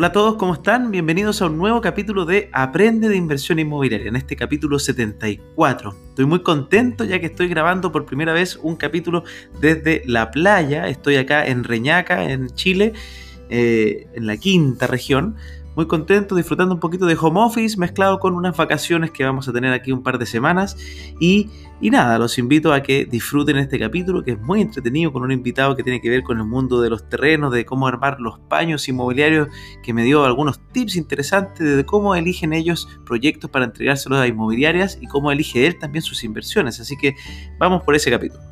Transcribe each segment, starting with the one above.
Hola a todos, ¿cómo están? Bienvenidos a un nuevo capítulo de Aprende de Inversión Inmobiliaria, en este capítulo 74. Estoy muy contento ya que estoy grabando por primera vez un capítulo desde la playa. Estoy acá en Reñaca, en Chile, eh, en la quinta región muy contento, disfrutando un poquito de home office mezclado con unas vacaciones que vamos a tener aquí un par de semanas. Y, nada, los invito a que disfruten este capítulo que es muy entretenido con un invitado que tiene que ver con el mundo de los terrenos, de cómo armar los paños inmobiliarios, que me dio algunos tips interesantes de cómo eligen ellos proyectos para entregárselos a inmobiliarias y cómo elige él también sus inversiones. Así que vamos por ese capítulo.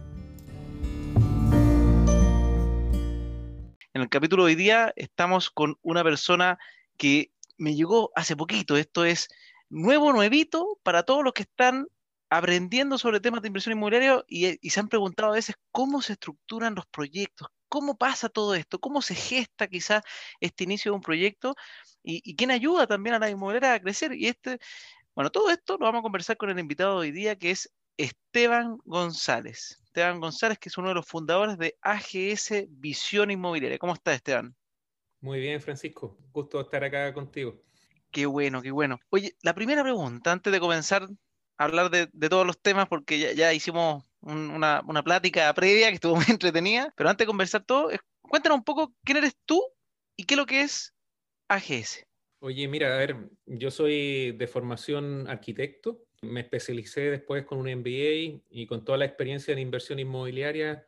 En el capítulo de hoy día estamos con una persona que me llegó hace poquito. Esto es nuevo, nuevito para todos los que están aprendiendo sobre temas de inversión inmobiliaria y, se han preguntado a veces cómo se estructuran los proyectos, cómo pasa todo esto, cómo se gesta quizás este inicio de un proyecto y, quién ayuda también a la inmobiliaria a crecer. Y este, bueno, todo esto lo vamos a conversar con el invitado de hoy día que es Esteban González. Esteban González, que es uno de los fundadores de AGS Visión Inmobiliaria. ¿Cómo está, Esteban? Muy bien, Francisco. Gusto estar acá contigo. Qué bueno, qué bueno. Oye, la primera pregunta, antes de comenzar a hablar de, todos los temas, porque ya, hicimos una, plática previa que estuvo muy entretenida, pero antes de conversar todo, cuéntanos un poco quién eres tú y qué es lo que es AGS. Oye, mira, a ver, yo soy de formación arquitecto, me especialicé después con un MBA y con toda la experiencia en inversión inmobiliaria,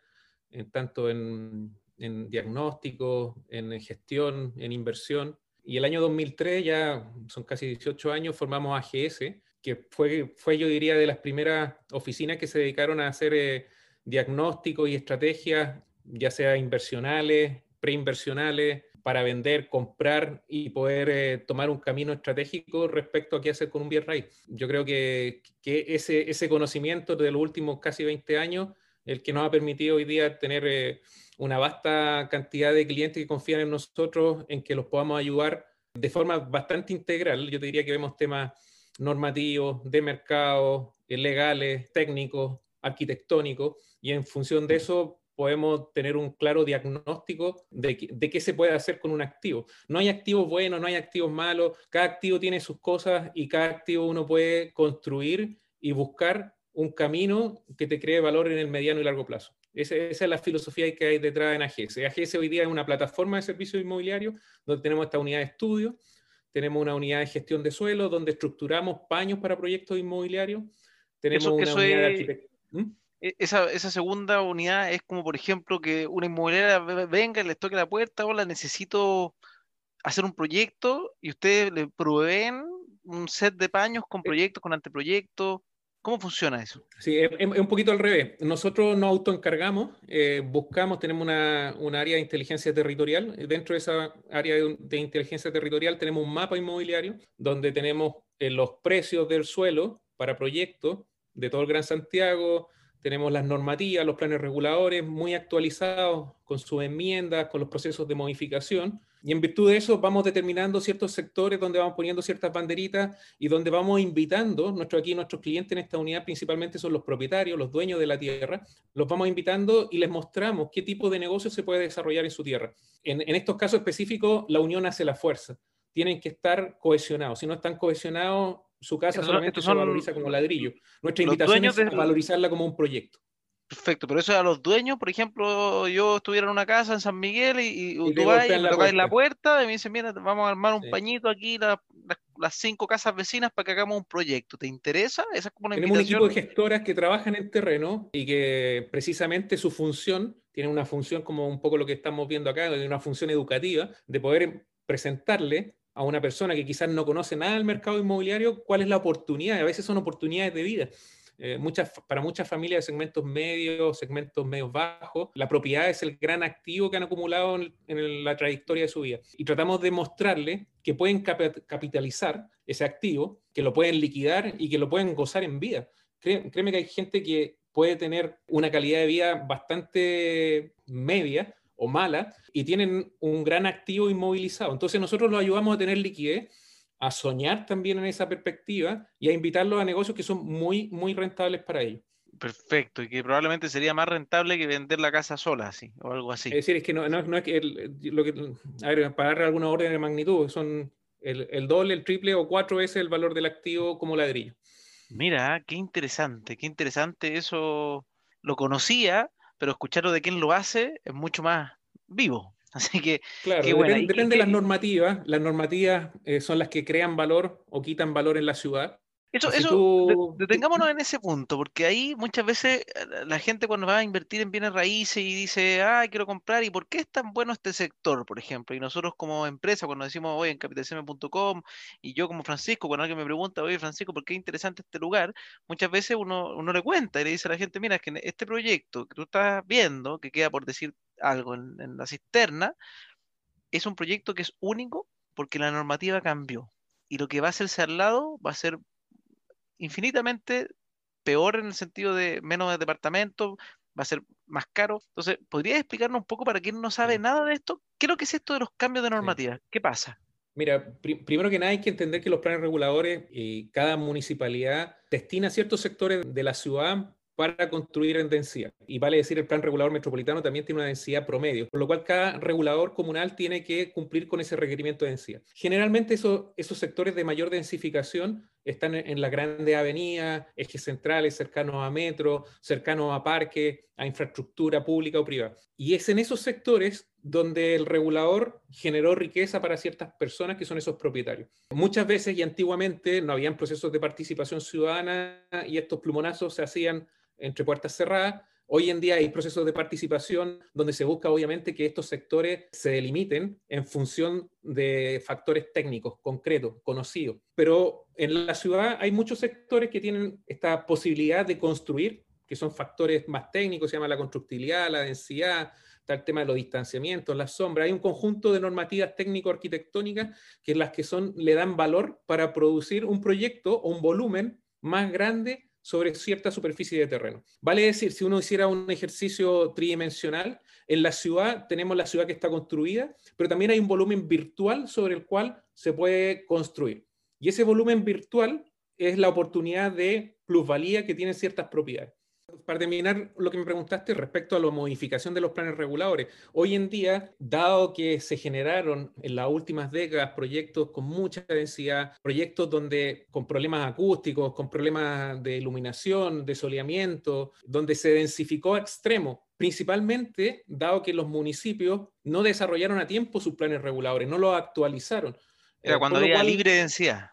en, tanto en en diagnóstico, en gestión, en inversión. Y el año 2003, ya son casi 18 años, formamos AGS, que fue, fue yo diría, de las primeras oficinas que se dedicaron a hacer eh, diagnósticos y estrategias, ya sea inversionales, preinversionales, para vender, comprar y poder eh, tomar un camino estratégico respecto a qué hacer con un bien raíz. Yo creo que, que ese, ese conocimiento de los últimos casi 20 años, el que nos ha permitido hoy día tener... Eh, una vasta cantidad de clientes que confían en nosotros, en que los podamos ayudar de forma bastante integral. Yo te diría que vemos temas normativos, de mercado, eh, legales, técnicos, arquitectónicos, y en función de eso podemos tener un claro diagnóstico de, qué se puede hacer con un activo. No hay activos buenos, no hay activos malos, cada activo tiene sus cosas y cada activo uno puede construir y buscar un camino que te cree valor en el mediano y largo plazo. Esa, es la filosofía que hay detrás en AGS. AGS hoy día es una plataforma de servicios inmobiliarios donde tenemos esta unidad de estudio, tenemos una unidad de gestión de suelo donde estructuramos paños para proyectos inmobiliarios, tenemos una unidad de arquitectura. ¿Mm? E, esa, esa, segunda unidad es como, por ejemplo, que una inmobiliaria venga y les toque la puerta, hola, necesito hacer un proyecto y ustedes le proveen un set de paños con eh, proyectos, con anteproyectos. ¿Cómo funciona eso? Sí, es, un poquito al revés. Nosotros nos autoencargamos, eh, buscamos, tenemos una, área de inteligencia territorial. Dentro de esa área de, inteligencia territorial tenemos un mapa inmobiliario donde tenemos eh, los precios del suelo para proyectos de todo el Gran Santiago, tenemos las normativas, los planes reguladores muy actualizados con sus enmiendas, con los procesos de modificación. Y en virtud de eso vamos determinando ciertos sectores donde vamos poniendo ciertas banderitas y donde vamos invitando, nuestro, aquí nuestros clientes en esta unidad principalmente son los propietarios, los dueños de la tierra, los vamos invitando y les mostramos qué tipo de negocio se puede desarrollar en su tierra. En, en estos casos específicos, la unión hace la fuerza. Tienen que estar cohesionados. Si no están cohesionados, su casa solamente se valoriza como ladrillo. Nuestra invitación es valorizarla como un proyecto. Perfecto, pero eso a los dueños, por ejemplo, yo estuviera en una casa en San Miguel y, tú vas y me la puerta y me dicen, mira, vamos a armar un pañito aquí, las cinco casas vecinas para que hagamos un proyecto. ¿Te interesa? Esa es como una Tenemos un equipo de gestoras que trabajan en terreno y que precisamente su función, tiene una función como un poco lo que estamos viendo acá, una función educativa, de poder presentarle a una persona que quizás no conoce nada del mercado inmobiliario cuál es la oportunidad. A veces son oportunidades de vida. Eh, muchas, para muchas familias de segmentos medios, segmentos medios bajos, la propiedad es el gran activo que han acumulado en, la trayectoria de su vida. Y tratamos de mostrarles que pueden capitalizar ese activo, que lo pueden liquidar y que lo pueden gozar en vida. créeme que hay gente que puede tener una calidad de vida bastante media o mala y tienen un gran activo inmovilizado. Entonces nosotros los ayudamos a tener liquidez a soñar también en esa perspectiva y a invitarlos a negocios que son muy, muy rentables para ellos. Perfecto, y que probablemente sería más rentable que vender la casa sola, así, o algo así. Es decir, es que no, no, es que, lo que, a ver, para dar alguna orden de magnitud, son el, el, doble, el triple o cuatro veces el valor del activo como ladrillo. Mira, qué interesante, qué interesante eso. Lo conocía, pero escucharlo de quién lo hace es mucho más vivo. Así que, claro, depende, de las normativas. Las normativas eh, son las que crean valor o quitan valor en la ciudad. Eso, eso detengámonos en ese punto, porque ahí muchas veces eh, la gente cuando va a invertir en bienes raíces y dice, ah, quiero comprar, ¿y por qué es tan bueno este sector, por ejemplo? Y nosotros como empresa, cuando decimos, hoy en capitalcm.com, y yo como Francisco, cuando alguien me pregunta, oye, Francisco, ¿por qué es interesante este lugar? Muchas veces uno, uno le cuenta y le dice a la gente, mira, es que este proyecto que tú estás viendo, que queda por decir algo en, en la cisterna, es un proyecto que es único porque la normativa cambió. Y lo que va a hacerse al lado va a ser infinitamente peor en el sentido de menos de departamentos, va a ser más caro. Entonces, ¿podrías explicarnos un poco para quien no sabe nada de esto? ¿Qué es lo que es esto de los cambios de normativa? ¿Qué pasa? Mira, primero que nada hay que entender que los planes reguladores y cada municipalidad destina ciertos sectores de la ciudad para construir en densidad. Y vale decir, el plan regulador metropolitano también tiene una densidad promedio, por lo cual cada regulador comunal tiene que cumplir con ese requerimiento de densidad. Generalmente esos sectores de mayor densificación están en las grandes avenidas, ejes centrales, cercanos a metro, cercanos a parques, a infraestructura pública o privada. Y es en esos sectores donde el regulador generó riqueza para ciertas personas que son esos propietarios. Muchas veces y antiguamente no habían procesos de participación ciudadana y estos plumonazos se hacían entre puertas cerradas. Hoy en día hay procesos de participación donde se busca obviamente que estos sectores se delimiten en función de factores técnicos, concretos, conocidos. Pero en la ciudad hay muchos sectores que tienen esta posibilidad de construir, que son factores más técnicos, se llama la constructibilidad, la densidad, está el tema de los distanciamientos, las sombras. Hay un conjunto de normativas técnico-arquitectónicas que las que son, le dan valor para producir un proyecto o un volumen más grande sobre cierta superficie de terreno. Vale decir, si uno hiciera un ejercicio tridimensional, en la ciudad tenemos la ciudad que está construida, pero también hay un volumen virtual sobre el cual se puede construir. Y ese volumen virtual es la oportunidad de plusvalía que tienen ciertas propiedades para terminar lo que me preguntaste respecto a la modificación de los planes reguladores, hoy en día, dado que se generaron en las últimas décadas proyectos con mucha densidad, proyectos donde con problemas acústicos, con problemas de iluminación, de soleamiento, donde se densificó a extremo, principalmente dado que los municipios no desarrollaron a tiempo sus planes reguladores, no los actualizaron. Era cuando había libre densidad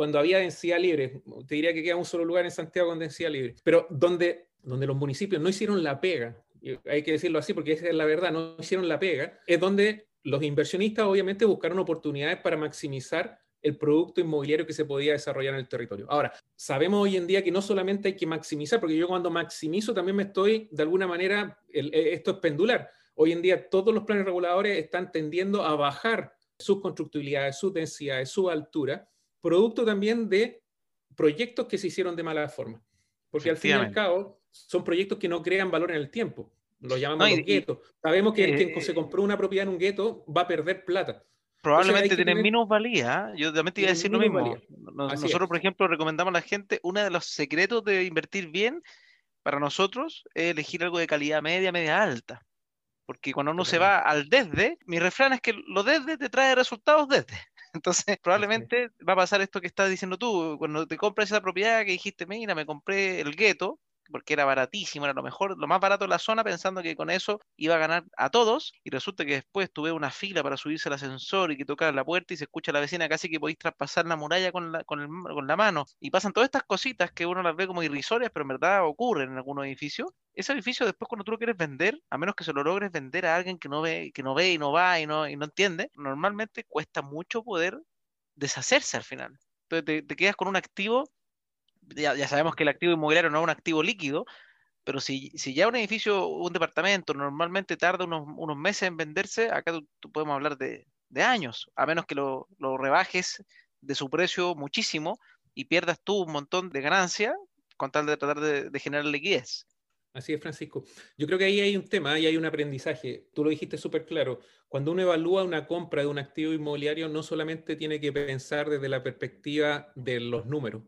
cuando había densidad libre. Te diría que queda un solo lugar en Santiago con densidad libre. Pero donde, donde los municipios no hicieron la pega, hay que decirlo así porque esa es la verdad, no hicieron la pega, es donde los inversionistas obviamente buscaron oportunidades para maximizar el producto inmobiliario que se podía desarrollar en el territorio. Ahora, sabemos hoy en día que no solamente hay que maximizar, porque yo cuando maximizo también me estoy, de alguna manera, eh, esto es pendular. Hoy en día todos los planes reguladores están tendiendo a bajar sus constructibilidades, sus densidades, su altura, producto también de proyectos que se hicieron de mala forma. Porque al fin y al cabo son proyectos que no crean valor en el tiempo. Lo llamamos los guetos. Sabemos que quien eh, se compró una propiedad en un gueto va a perder plata. Probablemente tienen menos valía. Yo también te iba a decir lo mismo. Nosotros, por ejemplo, recomendamos a la gente, uno de los secretos de invertir bien para nosotros es elegir algo de calidad media, media alta. Porque cuando uno se va al desde, mi refrán es que lo desde te trae resultados desde. Entonces, probablemente va a pasar esto que estás diciendo tú, cuando te compras esa propiedad que dijiste, mira, me compré el gueto, porque era baratísimo, era lo mejor, lo más barato de la zona, pensando que con eso iba a ganar a todos, y resulta que después tuve una fila para subirse al ascensor y que tocar la puerta y se escucha a la vecina casi que podéis traspasar la muralla con la, con, con la mano, y pasan todas estas cositas que uno las ve como irrisorias, pero en verdad ocurren en algunos edificios. Ese edificio después cuando tú lo quieres vender, a menos que se lo logres vender a alguien que no ve, que no ve y no va y no, y no entiende, normalmente cuesta mucho poder deshacerse al final. Entonces te quedas con un activo ya, sabemos que el activo inmobiliario no es un activo líquido, pero si, si ya un edificio, un departamento normalmente tarda unos, unos meses en venderse, acá tú, podemos hablar de, de, años, a menos que lo, lo, rebajes de su precio muchísimo y pierdas tú un montón de ganancia con tal de tratar de, de generar liquidez. Así es, Francisco. Yo creo que ahí hay un tema, ahí hay un aprendizaje. Tú lo dijiste súper claro. Cuando uno evalúa una compra de un activo inmobiliario, no solamente tiene que pensar desde la perspectiva de los números,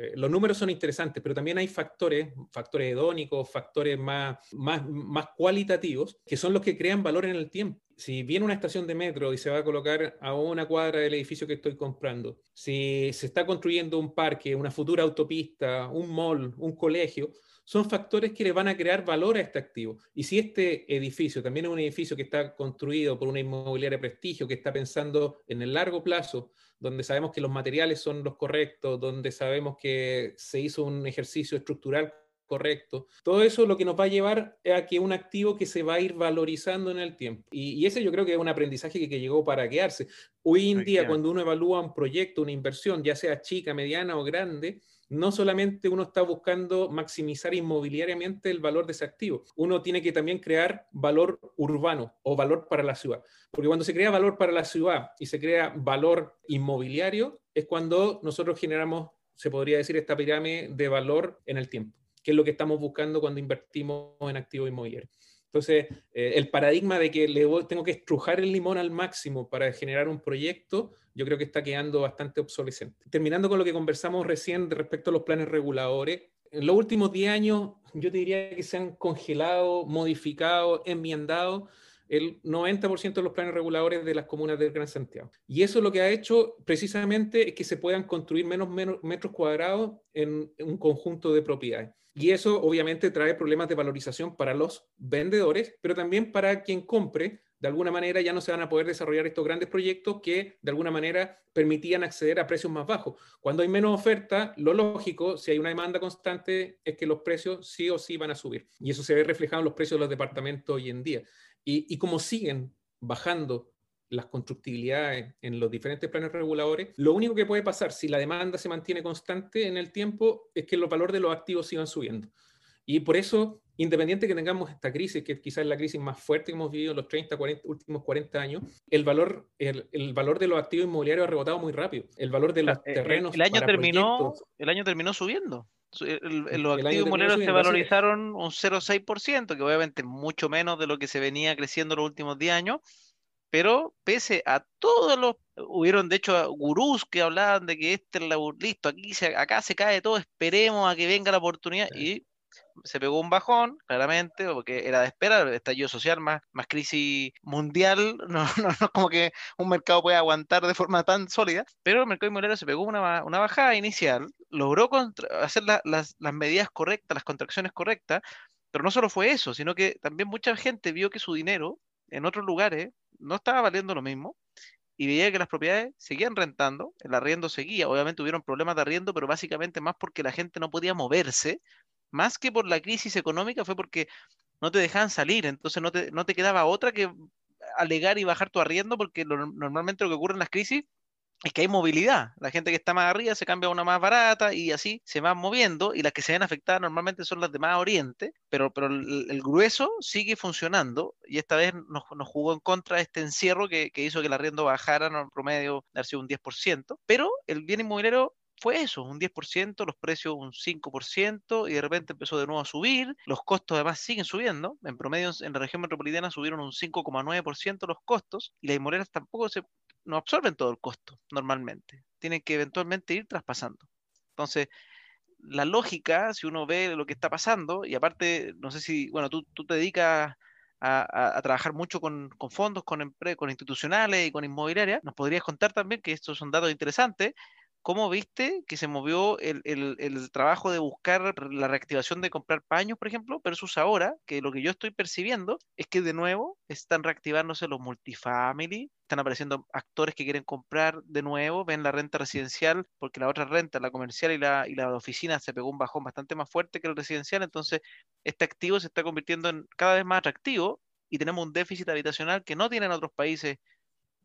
eh, los números son interesantes, pero también hay factores, factores hedónicos, factores más, más, más cualitativos, que son los que crean valor en el tiempo. Si viene una estación de metro y se va a colocar a una cuadra del edificio que estoy comprando, si se está construyendo un parque, una futura autopista, un mall, un colegio, son factores que le van a crear valor a este activo. Y si este edificio también es un edificio que está construido por una inmobiliaria de prestigio, que está pensando en el largo plazo, donde sabemos que los materiales son los correctos, donde sabemos que se hizo un ejercicio estructural correcto. Todo eso lo que nos va a llevar a que un activo que se va a ir valorizando en el tiempo. Y, ese yo creo que es un aprendizaje que, que, llegó para quedarse. Hoy en día, cuando uno evalúa un proyecto, una inversión, ya sea chica, mediana o grande, no solamente uno está buscando maximizar inmobiliariamente el valor de ese activo, uno tiene que también crear valor urbano o valor para la ciudad. Porque cuando se crea valor para la ciudad y se crea valor inmobiliario, es cuando nosotros generamos, se podría decir, esta pirámide de valor en el tiempo, que es lo que estamos buscando cuando invertimos en activos inmobiliarios. Entonces, eh, el paradigma de que tengo que estrujar el limón al máximo para generar un proyecto, yo creo que está quedando bastante obsolescente. Terminando con lo que conversamos recién respecto a los planes reguladores, en los últimos 10 años yo te diría que se han congelado, modificado, enmiendado el 90% de los planes reguladores de las comunas del Gran Santiago. Y eso lo que ha hecho precisamente es que se puedan construir menos, menos metros cuadrados en un conjunto de propiedades. Y eso obviamente trae problemas de valorización para los vendedores, pero también para quien compre. De alguna manera ya no se van a poder desarrollar estos grandes proyectos que de alguna manera permitían acceder a precios más bajos. Cuando hay menos oferta, lo lógico, si hay una demanda constante, es que los precios sí o sí van a subir. Y eso se ve reflejado en los precios de los departamentos hoy en día. Y, como siguen bajando las constructibilidades en los diferentes planes reguladores, lo único que puede pasar si la demanda se mantiene constante en el tiempo es que los valores de los activos sigan subiendo. Y por eso, independiente que tengamos esta crisis, que quizás es la crisis más fuerte que hemos vivido en los 30, 40, últimos 40 años, el valor, el, el, valor de los activos inmobiliarios ha rebotado muy rápido. El valor de los terrenos. El, año, terminó, el año terminó subiendo. los activos inmobiliarios se valorizaron un 0,6%, que obviamente es mucho menos de lo que se venía creciendo los últimos 10 años, pero pese a todos los, hubieron de hecho gurús que hablaban de que este es la, listo, aquí se, acá se cae todo, esperemos a que venga la oportunidad y se pegó un bajón, claramente, porque era de esperar, el estallido social más, más crisis mundial, no, no, no como que un mercado pueda aguantar de forma tan sólida, pero el mercado inmobiliario se pegó una, una bajada inicial, logró hacer las, las medidas correctas, las contracciones correctas, pero no solo fue eso, sino que también mucha gente vio que su dinero en otros lugares no estaba valiendo lo mismo y veía que las propiedades seguían rentando, el arriendo seguía, obviamente hubieron problemas de arriendo, pero básicamente más porque la gente no podía moverse, más que por la crisis económica fue porque no te dejaban salir, entonces no te, no te quedaba otra que alegar y bajar tu arriendo, porque normalmente lo que ocurre en las crisis es que hay movilidad. La gente que está más arriba se cambia a una más barata y así se van moviendo y las que se ven afectadas normalmente son las de más oriente, pero, el, grueso sigue funcionando y esta vez nos, jugó en contra este encierro que, hizo que el arriendo bajara en promedio de un 10%, pero el bien inmobiliario fue eso, un 10%, los precios un 5% y de repente empezó de nuevo a subir, los costos además siguen subiendo, en promedio en la región metropolitana subieron un 5,9% los costos y las inmobiliarias tampoco se no absorben todo el costo normalmente. Tienen que eventualmente ir traspasando. Entonces, la lógica, si uno ve lo que está pasando, y aparte, no sé si, bueno, tú, tú te dedicas a, trabajar mucho con, fondos, con, con institucionales y con inmobiliarias, nos podrías contar también que estos son datos interesantes ¿Cómo viste que se movió el, trabajo de buscar la reactivación de comprar paños, por ejemplo, versus ahora, que lo que yo estoy percibiendo es que de nuevo están reactivándose los multifamily, están apareciendo actores que quieren comprar de nuevo, ven la renta residencial, porque la otra renta, la comercial y la, y la oficina, se pegó un bajón bastante más fuerte que el residencial, entonces este activo se está convirtiendo en cada vez más atractivo y tenemos un déficit habitacional que no tienen otros países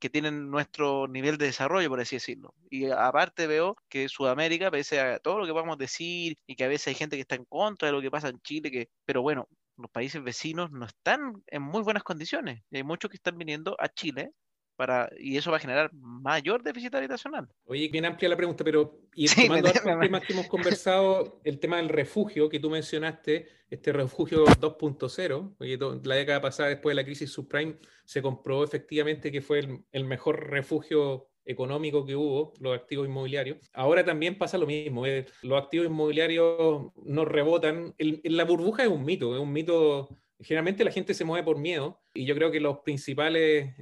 que tienen nuestro nivel de desarrollo, por así decirlo. Y aparte veo que Sudamérica, pese a todo lo que podemos decir y que a veces hay gente que está en contra de lo que pasa en Chile, que, pero bueno, los países vecinos no están en muy buenas condiciones. Hay muchos que están viniendo a Chile para, y eso va a generar mayor déficit habitacional. Oye, bien amplia la pregunta, pero y sí, tomando los temas que hemos conversado, el tema del refugio que tú mencionaste, este refugio 2.0, la década pasada después de la crisis subprime se comprobó efectivamente que fue el, el, mejor refugio económico que hubo, los activos inmobiliarios. Ahora también pasa lo mismo, eh, los activos inmobiliarios no rebotan. la burbuja es un mito, es un mito, generalmente la gente se mueve por miedo y yo creo que los principales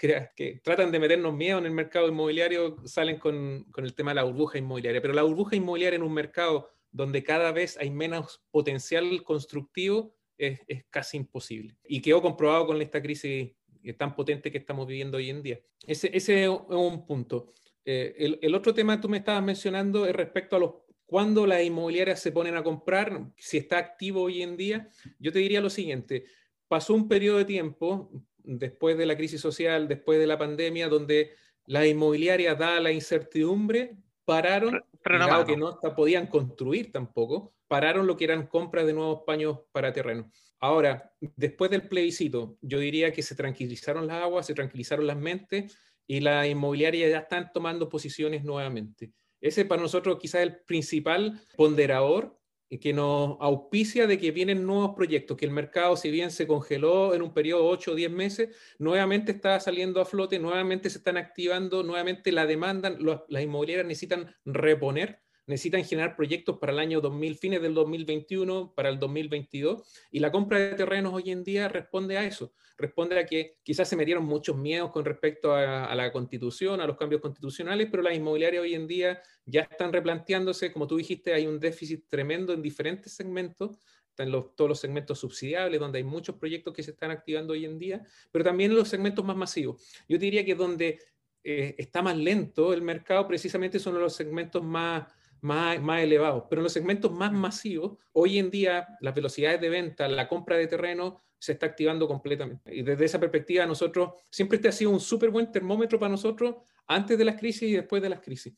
que, tratan de meternos miedo en el mercado inmobiliario salen con, con el tema de la burbuja inmobiliaria, pero la burbuja inmobiliaria en un mercado donde cada vez hay menos potencial constructivo es, es casi imposible. Y quedó comprobado con esta crisis tan potente que estamos viviendo hoy en día. Ese, ese es un punto. Eh, el, otro tema que tú me estabas mencionando es respecto a los cuando las inmobiliarias se ponen a comprar, si está activo hoy en día. Yo te diría lo siguiente, pasó un periodo de tiempo después de la crisis social, después de la pandemia, donde las inmobiliarias, dada la incertidumbre, pararon, pero que no podían construir tampoco, pararon lo que eran compras de nuevos paños para terreno. Ahora, después del plebiscito, yo diría que se tranquilizaron las aguas, se tranquilizaron las mentes y las inmobiliarias ya están tomando posiciones nuevamente. Ese para nosotros quizás el principal ponderador que nos auspicia de que vienen nuevos proyectos, que el mercado, si bien se congeló en un periodo de 8 o 10 meses, nuevamente está saliendo a flote, nuevamente se están activando, nuevamente la demanda, las inmobiliarias necesitan reponer necesitan generar proyectos para el año 2000, fines del 2021, para el 2022, y la compra de terrenos hoy en día responde a eso, responde a que quizás se metieron muchos miedos con respecto a, la constitución, a los cambios constitucionales, pero las inmobiliarias hoy en día ya están replanteándose, como tú dijiste, hay un déficit tremendo en diferentes segmentos, están los, todos los segmentos subsidiables, donde hay muchos proyectos que se están activando hoy en día, pero también en los segmentos más masivos. Yo diría que donde eh, está más lento el mercado precisamente son los segmentos más más, más elevados. Pero en los segmentos más masivos, hoy en día las velocidades de venta, la compra de terreno se está activando completamente. Y desde esa perspectiva, nosotros, siempre este ha sido un súper buen termómetro para nosotros antes de las crisis y después de las crisis.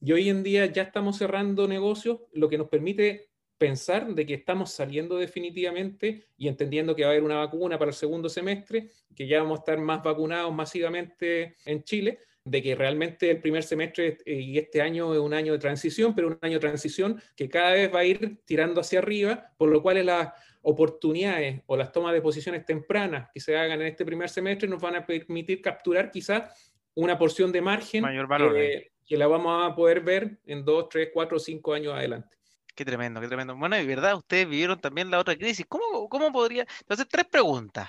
Y hoy en día ya estamos cerrando negocios, lo que nos permite pensar de que estamos saliendo definitivamente y entendiendo que va a haber una vacuna para el segundo semestre, que ya vamos a estar más vacunados masivamente en Chile, de que realmente el primer semestre eh, y este año es un año de transición, pero un año de transición que cada vez va a ir tirando hacia arriba, por lo cual las oportunidades o las tomas de posiciones tempranas que se hagan en este primer semestre nos van a permitir capturar quizás una porción de margen Mayor valor, que, que la vamos a poder ver en dos, tres, cuatro, cinco años adelante. Qué tremendo, qué tremendo. Bueno, y verdad, ustedes vivieron también la otra crisis. ¿Cómo, cómo podría? Entonces, tres preguntas.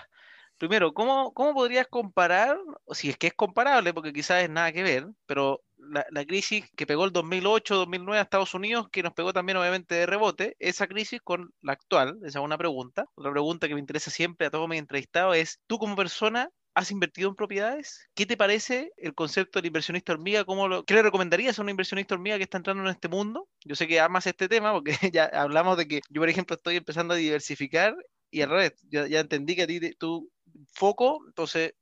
Primero, ¿cómo, ¿cómo podrías comparar, si es que es comparable, porque quizás es nada que ver, pero la, la crisis que pegó el 2008-2009 a Estados Unidos, que nos pegó también obviamente de rebote, esa crisis con la actual, esa es una pregunta. Otra pregunta que me interesa siempre a todos mis entrevistados es, tú como persona, ¿Has invertido en propiedades? ¿Qué te parece el concepto del inversionista hormiga? ¿Cómo lo, ¿Qué le recomendarías a un inversionista hormiga que está entrando en este mundo? Yo sé que amas este tema porque ya hablamos de que yo, por ejemplo, estoy empezando a diversificar y al revés, ya, ya entendí que a ti tú foco, entonces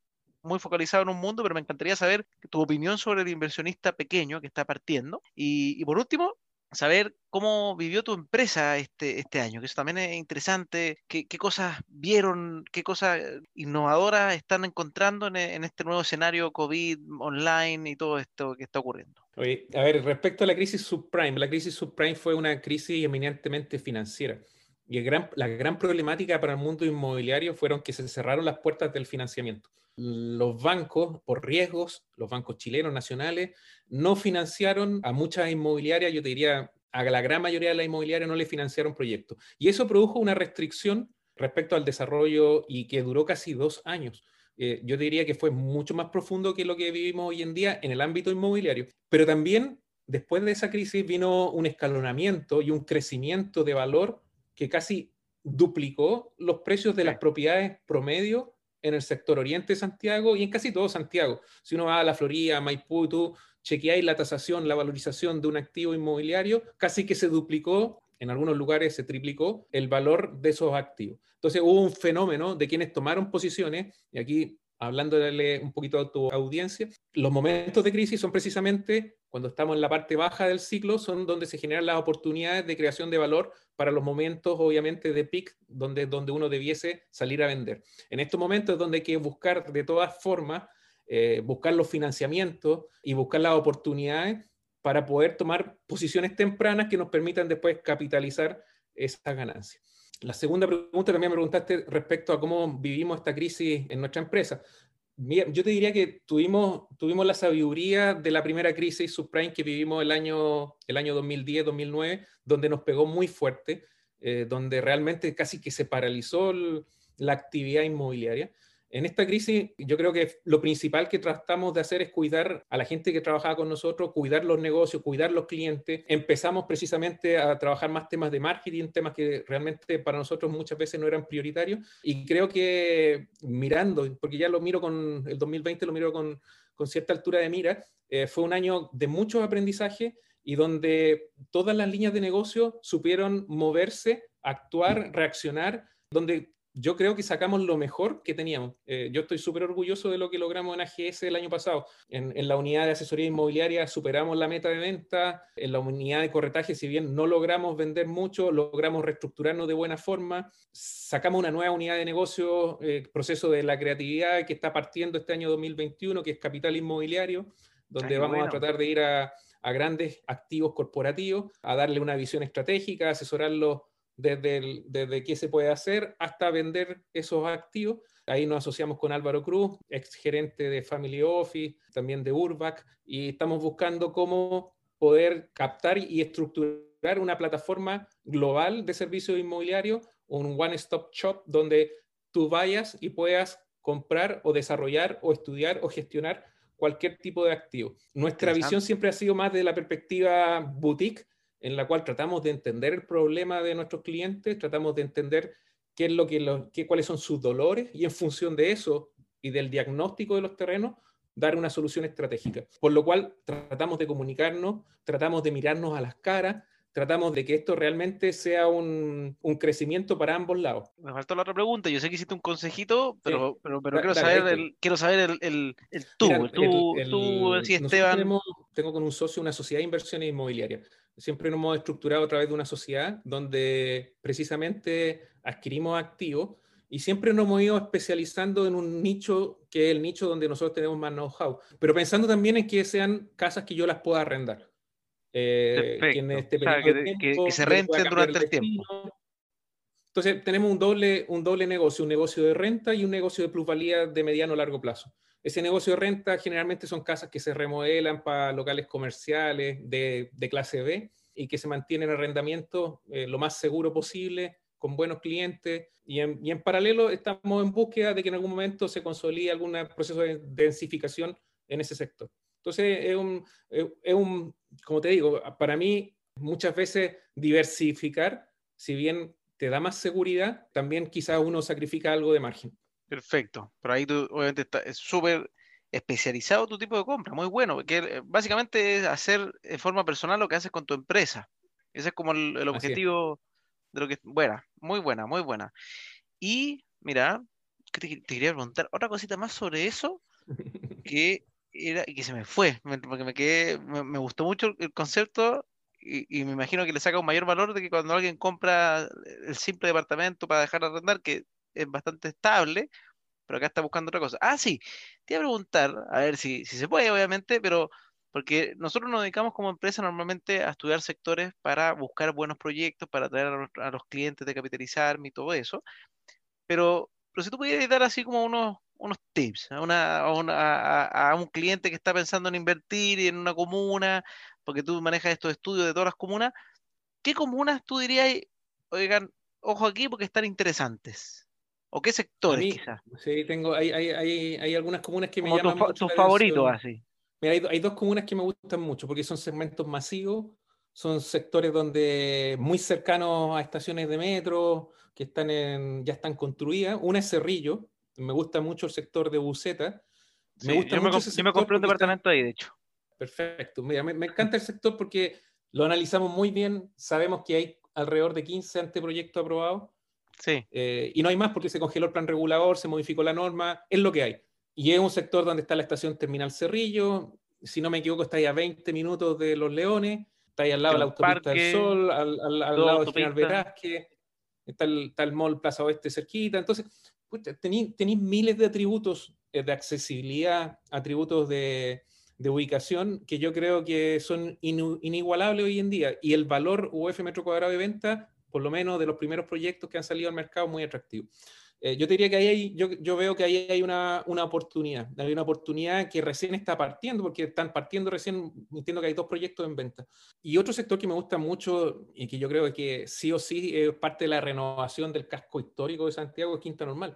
muy focalizado en un mundo, pero me encantaría saber tu opinión sobre el inversionista pequeño que está partiendo. Y, por último, saber cómo vivió tu empresa este, este año, que eso también es interesante, qué, qué cosas vieron, qué cosas innovadoras están encontrando en, este nuevo escenario COVID online y todo esto que está ocurriendo. Oye, a ver, respecto a la crisis subprime, la crisis subprime fue una crisis eminentemente financiera. Y la gran problemática para el mundo inmobiliario fueron que se cerraron las puertas del financiamiento. Los bancos, por riesgos, los bancos chilenos nacionales, no financiaron a muchas inmobiliarias, yo te diría, a la gran mayoría de las inmobiliarias no le financiaron proyectos. Y eso produjo una restricción respecto al desarrollo y que duró casi dos años. Eh, yo diría que fue mucho más profundo que lo que vivimos hoy en día en el ámbito inmobiliario. Pero también después de esa crisis vino un escalonamiento y un crecimiento de valor que casi duplicó los precios de las propiedades promedio en el sector oriente de Santiago y en casi todo Santiago. Si uno va a la Florida, Maipú, tú chequeáis la tasación, la valorización de un activo inmobiliario, casi que se duplicó, en algunos lugares se triplicó el valor de esos activos. Entonces hubo un fenómeno de quienes tomaron posiciones, y aquí hablándole un poquito a tu audiencia, los momentos de crisis son precisamente cuando estamos en la parte baja del ciclo, son donde se generan las oportunidades de creación de valor para los momentos, obviamente, de peak, donde, donde uno debiese salir a vender. En estos momentos es donde hay que buscar de todas formas, eh, buscar los financiamientos y buscar las oportunidades para poder tomar posiciones tempranas que nos permitan después capitalizar esas ganancias. La segunda pregunta también me preguntaste respecto a cómo vivimos esta crisis en nuestra empresa. yo te diría que tuvimos, tuvimos la sabiduría de la primera crisis subprime que vivimos el año, el año 2010-2009, donde nos pegó muy fuerte, eh, donde realmente casi que se paralizó la actividad inmobiliaria. En esta crisis, yo creo que lo principal que tratamos de hacer es cuidar a la gente que trabajaba con nosotros, cuidar los negocios, cuidar los clientes. Empezamos precisamente a trabajar más temas de marketing, temas que realmente para nosotros muchas veces no eran prioritarios. Y creo que mirando, porque ya lo miro con el 2020, lo miro con, cierta altura de mira, eh, fue un año de muchos aprendizajes y donde todas las líneas de negocio supieron moverse, actuar, reaccionar, donde yo creo que sacamos lo mejor que teníamos. Eh, yo estoy súper orgulloso de lo que logramos en AGS el año pasado. En, la unidad de asesoría inmobiliaria superamos la meta de venta. En la unidad de corretaje, si bien no logramos vender mucho, logramos reestructurarnos de buena forma. Sacamos una nueva unidad de negocio, eh, proceso de la creatividad que está partiendo este año 2021, que es capital inmobiliario, donde vamos a tratar de ir a, a grandes activos corporativos, a darle una visión estratégica, asesorarlos desde, desde qué se puede hacer hasta vender esos activos. Ahí nos asociamos con Álvaro Cruz, ex gerente de Family Office, también de Urbac, y estamos buscando cómo poder captar y estructurar una plataforma global de servicios inmobiliarios, un one-stop shop donde tú vayas y puedas comprar o desarrollar o estudiar o gestionar cualquier tipo de activo. Nuestra visión siempre ha sido más de la perspectiva boutique, en la cual tratamos de entender el problema de nuestros clientes, tratamos de entender qué es lo que, qué, cuáles son sus dolores y en función de eso y del diagnóstico de los terrenos, dar una solución estratégica. Por lo cual tratamos de comunicarnos, tratamos de mirarnos a las caras, tratamos de que esto realmente sea un, un, crecimiento para ambos lados. Me faltó la otra pregunta. Yo sé que hiciste un consejito, pero, pero, pero quiero, saber el, quiero saber el, el, el tú. tú, tú Esteban. tengo con un socio una sociedad de inversiones inmobiliarias. Siempre nos hemos estructurado a través de una sociedad donde precisamente adquirimos activos y siempre nos hemos ido especializando en un nicho que es el nicho donde nosotros tenemos más know-how, pero pensando también en que sean casas que yo las pueda arrendar. Eh, que, se renten durante el tiempo. Entonces, tenemos un doble, un doble negocio, un negocio de renta y un negocio de plusvalía de mediano a largo plazo. Ese negocio de renta generalmente son casas que se remodelan para locales comerciales de, de clase B y que se mantienen en arrendamiento eh, lo más seguro posible, con buenos clientes. Y en, y en, paralelo estamos en búsqueda de que en algún momento se consolide algún proceso de densificación en ese sector. Entonces, es un, es un, como te digo, para mí muchas veces diversificar, si bien te da más seguridad, también quizás uno sacrifica algo de margen. Perfecto, pero ahí tú obviamente está, es súper especializado tu tipo de compra, muy bueno, porque eh, básicamente es hacer de forma personal lo que haces con tu empresa. Ese es como el, objetivo de lo que... Buena, muy buena, muy buena. Y mira, te, te quería preguntar otra cosita más sobre eso, que era, y que se me fue, porque me quedé, me, gustó mucho el concepto y, me imagino que le saca un mayor valor de que cuando alguien compra el simple departamento para dejar de arrendar, que es bastante estable, pero acá está buscando otra cosa. Ah, sí, te iba a preguntar, a ver si, si se puede, obviamente, pero porque nosotros nos dedicamos como empresa normalmente a estudiar sectores para buscar buenos proyectos, para atraer a, los clientes de capitalizarme y todo eso, pero, pero si tú pudieras dar así como unos unos tips a, una, a, a, un cliente que está pensando en invertir en una comuna, porque tú manejas estos estudios de todas las comunas, ¿qué comunas tú dirías, oigan, ojo aquí porque están interesantes? ¿O qué sectores quizás? Sí, tengo, hay, hay, hay, hay, algunas comunas que me llaman mucho tus favoritos así. Mira, hay, hay dos comunas que me gustan mucho porque son segmentos masivos, son sectores donde muy cercanos a estaciones de metro, que están en, ya están construidas. Una es Cerrillo, me gusta mucho el sector de Buceta. Me gusta yo, mucho me, yo me compré un departamento ahí, de hecho. Perfecto. Mira, me, encanta el sector porque lo analizamos muy bien. Sabemos que hay alrededor de 15 anteproyectos aprobados. Sí. Eh, y no hay más porque se congeló el plan regulador, se modificó la norma, es lo que hay. Y es un sector donde está la estación Terminal Cerrillo. Si no me equivoco, está ahí a 20 minutos de Los Leones. Está ahí al lado de la autopista del Sol, al, lado de General Velázquez. Está el, está el mall Plaza Oeste cerquita. Entonces, tenéis miles de atributos eh, de accesibilidad, atributos de, ubicación que yo creo que son inigualables hoy en día. Y el valor UF metro cuadrado de venta, por lo menos de los primeros proyectos que han salido al mercado, muy atractivo. Eh, yo diría que ahí hay, yo, yo, veo que ahí hay una, una, oportunidad, hay una oportunidad que recién está partiendo, porque están partiendo recién, entiendo que hay dos proyectos en venta. Y otro sector que me gusta mucho y que yo creo que sí o sí es parte de la renovación del casco histórico de Santiago es Quinta Normal.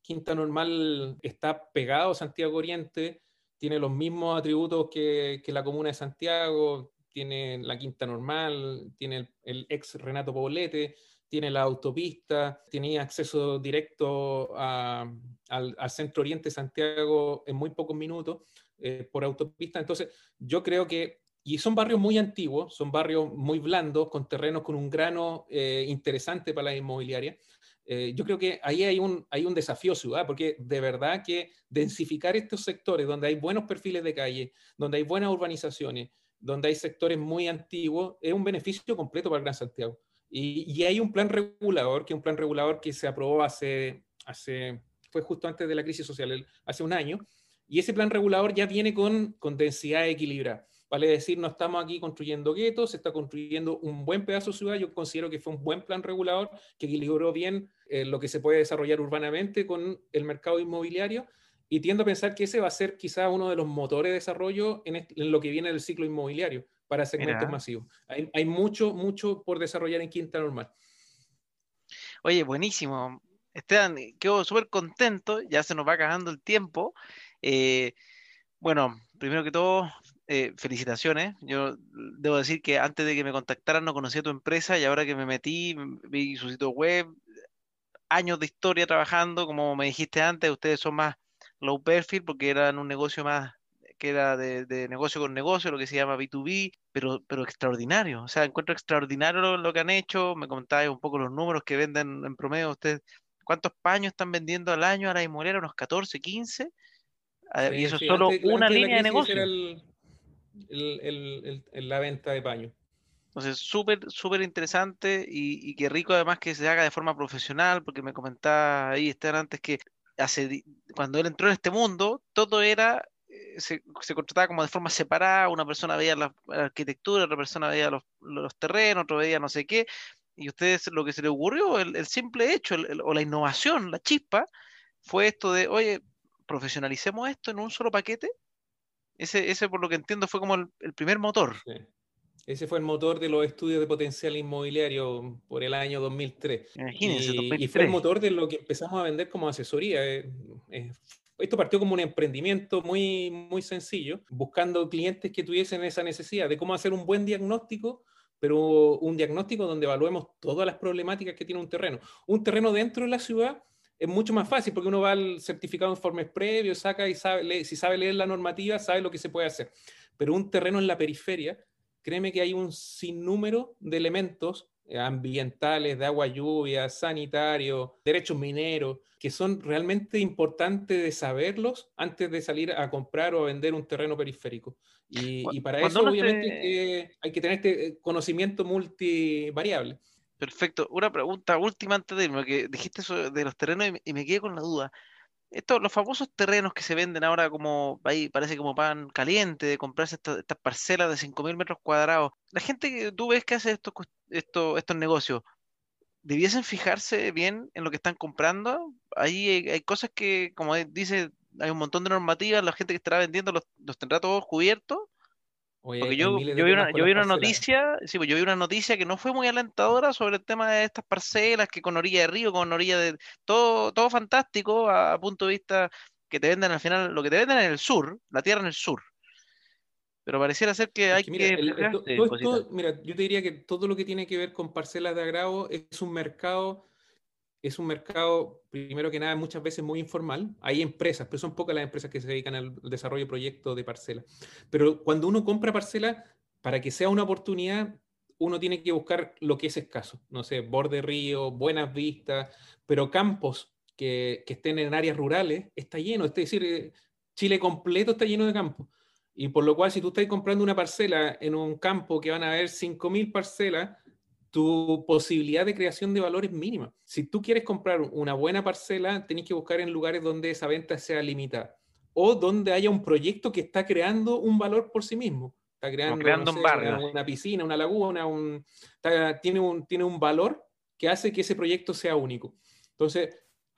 Quinta Normal está pegado a Santiago Oriente, tiene los mismos atributos que, la comuna de Santiago, tiene la Quinta Normal, tiene el, el ex Renato Poblete, tiene la autopista, tenía acceso directo al, centro oriente de Santiago en muy pocos minutos eh, por autopista. Entonces, yo creo que, y son barrios muy antiguos, son barrios muy blandos, con terrenos con un grano eh, interesante para la inmobiliaria. Eh, yo creo que ahí hay un, hay un desafío ciudad, porque de verdad que densificar estos sectores donde hay buenos perfiles de calle, donde hay buenas urbanizaciones, donde hay sectores muy antiguos, es un beneficio completo para el Gran Santiago. Y, hay un plan regulador, que es un plan regulador que se aprobó hace, hace, fue justo antes de la crisis social, hace un año, y ese plan regulador ya viene con, con densidad equilibrada. Vale decir, no estamos aquí construyendo guetos, se está construyendo un buen pedazo de ciudad. Yo considero que fue un buen plan regulador que equilibró bien eh, lo que se puede desarrollar urbanamente con el mercado inmobiliario. Y tiendo a pensar que ese va a ser quizá uno de los motores de desarrollo en, en lo que viene del ciclo inmobiliario para segmentos masivos. Hay, hay, mucho, mucho por desarrollar en Quinta Normal. Oye, buenísimo. Esteban, quedo súper contento, ya se nos va acabando el tiempo. Eh, bueno, primero que todo, eh, felicitaciones. Yo debo decir que antes de que me contactaran no conocía tu empresa y ahora que me metí, vi su sitio web, años de historia trabajando, como me dijiste antes, ustedes son más low perfil porque eran un negocio más que era de, negocio con negocio, lo que se llama B2B, pero, pero extraordinario. O sea, encuentro extraordinario lo, que han hecho. Me comentabas un poco los números que venden en promedio ustedes. ¿Cuántos paños están vendiendo al año a la inmobiliaria? ¿Unos 14, 15? Ah, y eso es solo una línea de, negocio. la venta de paños. Entonces, súper, súper interesante y, y qué rico además que se haga de forma profesional, porque me comentaba ahí, Esteban, antes que hace, cuando él entró en este mundo, todo era se, se, contrataba como de forma separada, una persona veía la, arquitectura, otra persona veía los, terrenos, otro veía no sé qué, y ustedes lo que se les ocurrió, el, el simple hecho o la innovación, la chispa, fue esto de, oye, profesionalicemos esto en un solo paquete. Ese, ese por lo que entiendo, fue como el, primer motor. Ese fue el motor de los estudios de potencial inmobiliario por el año 2003. Imagínense, y, y fue el motor de lo que empezamos a vender como asesoría. Eh, eh, esto partió como un emprendimiento muy, muy sencillo, buscando clientes que tuviesen esa necesidad de cómo hacer un buen diagnóstico, pero un diagnóstico donde evaluemos todas las problemáticas que tiene un terreno. Un terreno dentro de la ciudad es mucho más fácil porque uno va al certificado de informes previos, saca y sabe, si sabe leer la normativa, sabe lo que se puede hacer. Pero un terreno en la periferia, créeme que hay un sinnúmero de elementos eh, ambientales, de agua lluvia, sanitario, derechos mineros, que son realmente importantes de saberlos antes de salir a comprar o a vender un terreno periférico. Y, para eso, obviamente, hay que tener este eh, conocimiento multivariable. Perfecto. Una pregunta última antes de irme, que dijiste eso de los terrenos y me quedé con la duda. Estos, los famosos terrenos que se venden ahora como, ahí parece como pan caliente, de comprarse estas, parcelas de 5.000 metros cuadrados. La gente que tú ves que hace estos, estos, estos negocios, ¿debiesen fijarse bien en lo que están comprando? Ahí hay, cosas que, como dice, hay un montón de normativas, la gente que estará vendiendo los, los tendrá todos cubiertos porque yo, vi una, yo vi una noticia, sí, pues yo vi una noticia que no fue muy alentadora sobre el tema de estas parcelas que con orilla de río, con orilla de todo, todo fantástico a, punto de vista que te venden al final, lo que te venden en el sur, la tierra en el sur. Pero pareciera ser que hay que. mira, yo te diría que todo lo que tiene que ver con parcelas de agravo es un mercado es un mercado, primero que nada, muchas veces muy informal. Hay empresas, pero son pocas las empresas que se dedican al desarrollo de proyectos de parcela. Pero cuando uno compra parcela, para que sea una oportunidad, uno tiene que buscar lo que es escaso. No sé, borde río, buenas vistas, pero campos que, que estén en áreas rurales, está lleno. Es decir, eh, Chile completo está lleno de campos. Y por lo cual, si tú estás comprando una parcela en un campo que van a haber 5.000 parcelas, tu posibilidad de creación de valor es mínima. Si tú quieres comprar una buena parcela, tenés que buscar en lugares donde esa venta sea limitada o donde haya un proyecto que está creando un valor por sí mismo. Está creando, un barrio. Una, piscina, una laguna, tiene, un, tiene un valor que hace que ese proyecto sea único. Entonces,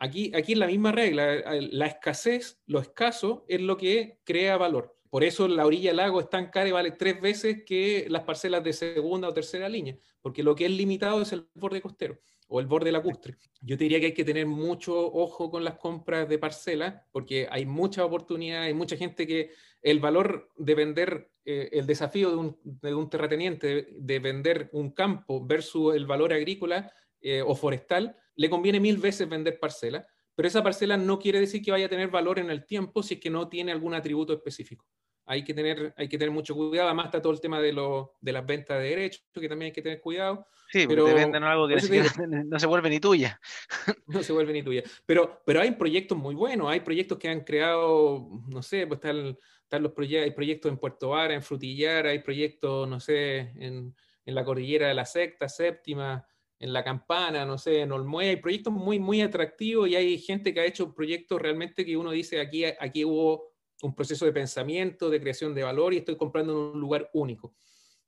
Aquí, aquí es la misma regla, la escasez, lo escaso, es lo que crea valor. Por eso la orilla del lago es tan cara y vale tres veces que las parcelas de segunda o tercera línea, porque lo que es limitado es el borde costero o el borde lacustre. Yo te diría que hay que tener mucho ojo con las compras de parcelas, porque hay mucha oportunidad, hay mucha gente que el valor de vender, eh, el desafío de un, terrateniente de, vender un campo versus el valor agrícola eh, o forestal, le conviene mil veces vender parcela, pero esa parcela no quiere decir que vaya a tener valor en el tiempo si es que no tiene algún atributo específico. Hay que tener, hay que tener mucho cuidado, además está todo el tema de, lo, de las ventas de derechos, que también hay que tener cuidado. Sí, pero te venden algo que no se vuelve ni tuya. No se vuelve ni tuya. Pero, pero hay proyectos muy buenos, hay proyectos que han creado, no sé, pues están, están los proyectos, hay proyectos en Puerto Vara, en Frutillar, hay proyectos, no sé, en, en la cordillera de la sexta, séptima, en La Campana, no sé, en Olmué, hay proyectos muy, muy atractivos y hay gente que ha hecho proyectos realmente que uno dice aquí, aquí hubo un proceso de pensamiento, de creación de valor y estoy comprando en un lugar único.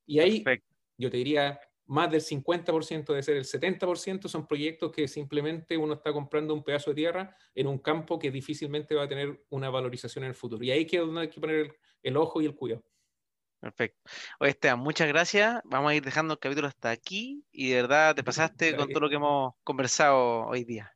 Y ahí yo te diría, más del 50%, de ser el 70%, son proyectos que simplemente uno está comprando un pedazo de tierra en un campo que difícilmente va a tener una valorización en el futuro. Y ahí es donde hay que poner el, el ojo y el cuidado. Perfecto. Oye, Esteban, muchas gracias. Vamos a ir dejando el capítulo hasta aquí y de verdad te pasaste con todo lo que hemos conversado hoy día.